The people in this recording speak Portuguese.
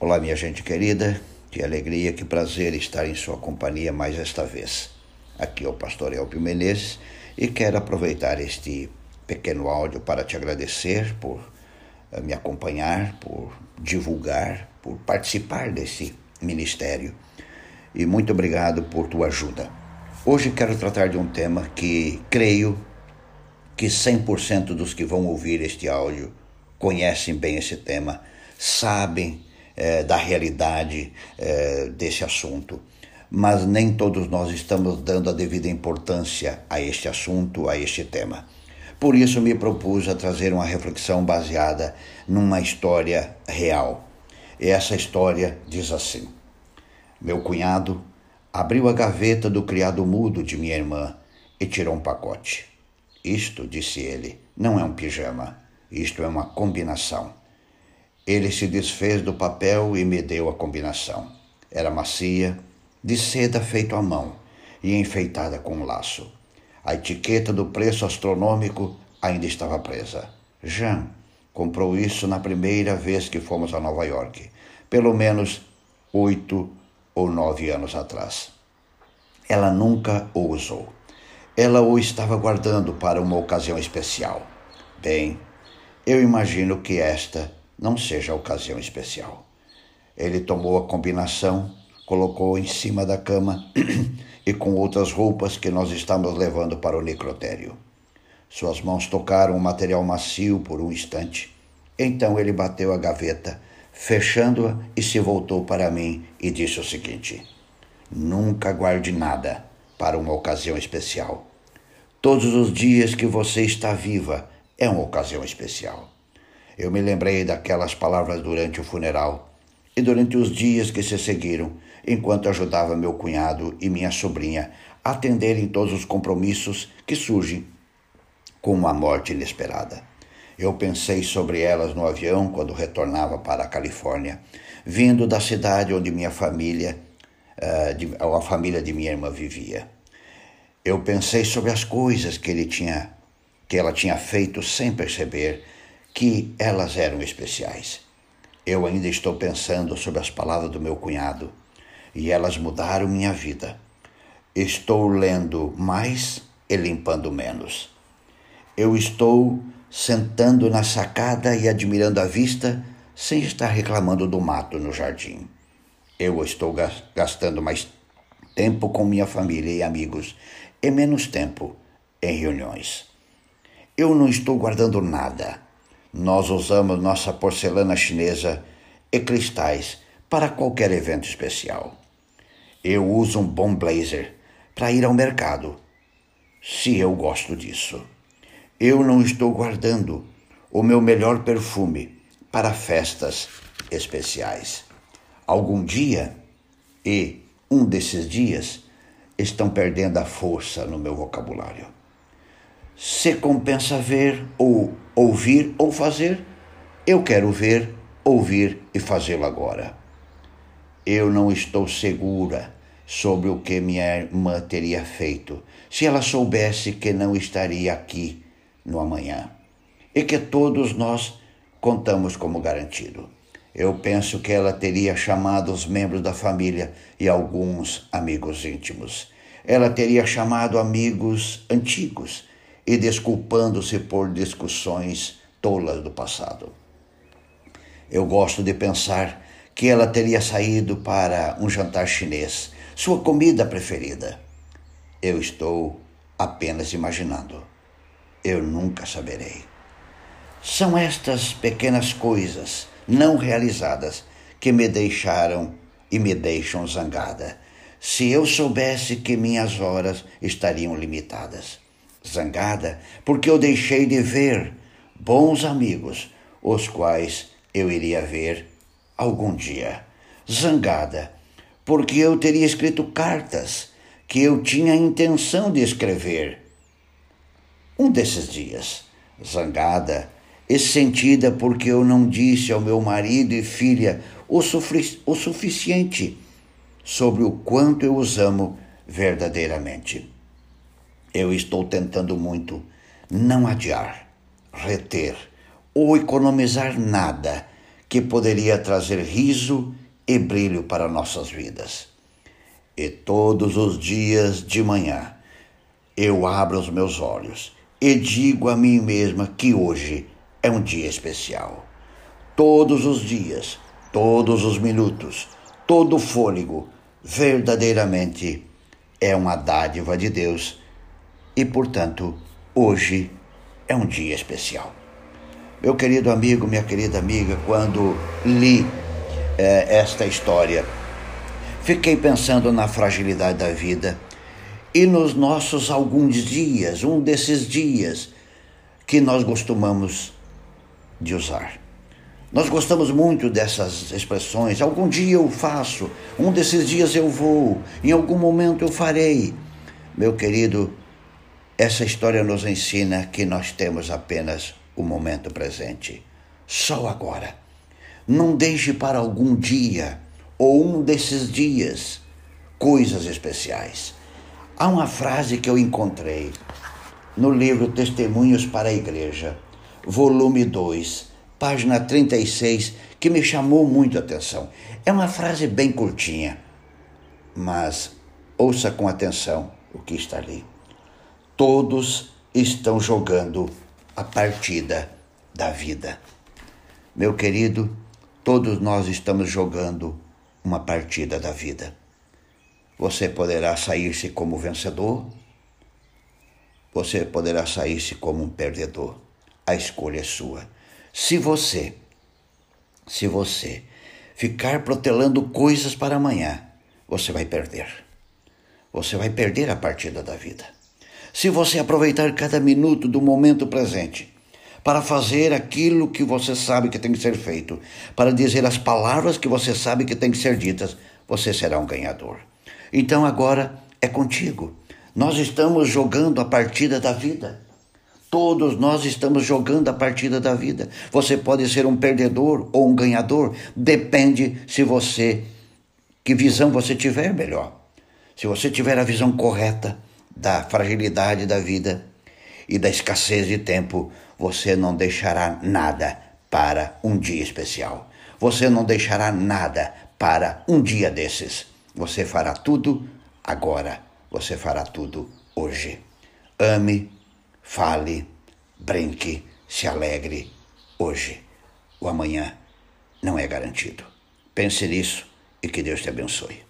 Olá, minha gente querida, que alegria, que prazer estar em sua companhia mais esta vez. Aqui é o pastor Elpio Menezes e quero aproveitar este pequeno áudio para te agradecer por eh, me acompanhar, por divulgar, por participar desse ministério. E muito obrigado por tua ajuda. Hoje quero tratar de um tema que creio que 100% dos que vão ouvir este áudio conhecem bem esse tema, sabem é, da realidade é, desse assunto. Mas nem todos nós estamos dando a devida importância a este assunto, a este tema. Por isso me propus a trazer uma reflexão baseada numa história real. E essa história diz assim: Meu cunhado abriu a gaveta do criado mudo de minha irmã e tirou um pacote. Isto, disse ele, não é um pijama, isto é uma combinação. Ele se desfez do papel e me deu a combinação. Era macia, de seda feito à mão e enfeitada com um laço. A etiqueta do preço astronômico ainda estava presa. Jean comprou isso na primeira vez que fomos a Nova York, pelo menos oito ou nove anos atrás. Ela nunca o usou. Ela o estava guardando para uma ocasião especial. Bem, eu imagino que esta não seja a ocasião especial. Ele tomou a combinação, colocou em cima da cama e com outras roupas que nós estamos levando para o necrotério. Suas mãos tocaram o material macio por um instante. Então ele bateu a gaveta, fechando-a e se voltou para mim e disse o seguinte: Nunca guarde nada para uma ocasião especial. Todos os dias que você está viva é uma ocasião especial. Eu me lembrei daquelas palavras durante o funeral e durante os dias que se seguiram, enquanto ajudava meu cunhado e minha sobrinha a atenderem todos os compromissos que surgem com uma morte inesperada. Eu pensei sobre elas no avião quando retornava para a Califórnia, vindo da cidade onde minha família, uh, a família de minha irmã vivia. Eu pensei sobre as coisas que ele tinha que ela tinha feito sem perceber que elas eram especiais. Eu ainda estou pensando sobre as palavras do meu cunhado e elas mudaram minha vida. Estou lendo mais e limpando menos. Eu estou sentando na sacada e admirando a vista sem estar reclamando do mato no jardim. Eu estou gastando mais tempo com minha família e amigos e menos tempo em reuniões. Eu não estou guardando nada. Nós usamos nossa porcelana chinesa e cristais para qualquer evento especial. Eu uso um bom blazer para ir ao mercado, se eu gosto disso. Eu não estou guardando o meu melhor perfume para festas especiais. Algum dia, e um desses dias, estão perdendo a força no meu vocabulário. Se compensa ver ou ouvir ou fazer, eu quero ver, ouvir e fazê-lo agora. Eu não estou segura sobre o que minha irmã teria feito se ela soubesse que não estaria aqui no amanhã e que todos nós contamos como garantido. Eu penso que ela teria chamado os membros da família e alguns amigos íntimos. Ela teria chamado amigos antigos e desculpando-se por discussões tolas do passado. Eu gosto de pensar que ela teria saído para um jantar chinês, sua comida preferida. Eu estou apenas imaginando. Eu nunca saberei. São estas pequenas coisas não realizadas que me deixaram e me deixam zangada. Se eu soubesse que minhas horas estariam limitadas zangada porque eu deixei de ver bons amigos, os quais eu iria ver algum dia. Zangada porque eu teria escrito cartas que eu tinha intenção de escrever. Um desses dias, zangada e sentida porque eu não disse ao meu marido e filha o, o suficiente sobre o quanto eu os amo verdadeiramente. Eu estou tentando muito não adiar, reter ou economizar nada que poderia trazer riso e brilho para nossas vidas. E todos os dias de manhã eu abro os meus olhos e digo a mim mesma que hoje é um dia especial. Todos os dias, todos os minutos, todo fôlego, verdadeiramente é uma dádiva de Deus e, portanto, hoje é um dia especial. Meu querido amigo, minha querida amiga, quando li eh, esta história, fiquei pensando na fragilidade da vida e nos nossos alguns dias, um desses dias que nós costumamos de usar. Nós gostamos muito dessas expressões. Algum dia eu faço, um desses dias eu vou, em algum momento eu farei. Meu querido, essa história nos ensina que nós temos apenas o momento presente, só agora. Não deixe para algum dia ou um desses dias coisas especiais. Há uma frase que eu encontrei no livro Testemunhos para a Igreja, volume 2, página 36, que me chamou muito a atenção. É uma frase bem curtinha, mas ouça com atenção o que está ali. Todos estão jogando a partida da vida. Meu querido, todos nós estamos jogando uma partida da vida. Você poderá sair-se como vencedor, você poderá sair-se como um perdedor. A escolha é sua. Se você, se você ficar protelando coisas para amanhã, você vai perder. Você vai perder a partida da vida. Se você aproveitar cada minuto do momento presente para fazer aquilo que você sabe que tem que ser feito, para dizer as palavras que você sabe que tem que ser ditas, você será um ganhador. Então agora é contigo. Nós estamos jogando a partida da vida. Todos nós estamos jogando a partida da vida. Você pode ser um perdedor ou um ganhador, depende se você que visão você tiver melhor. Se você tiver a visão correta, da fragilidade da vida e da escassez de tempo, você não deixará nada para um dia especial. Você não deixará nada para um dia desses. Você fará tudo agora. Você fará tudo hoje. Ame, fale, brinque, se alegre hoje. O amanhã não é garantido. Pense nisso e que Deus te abençoe.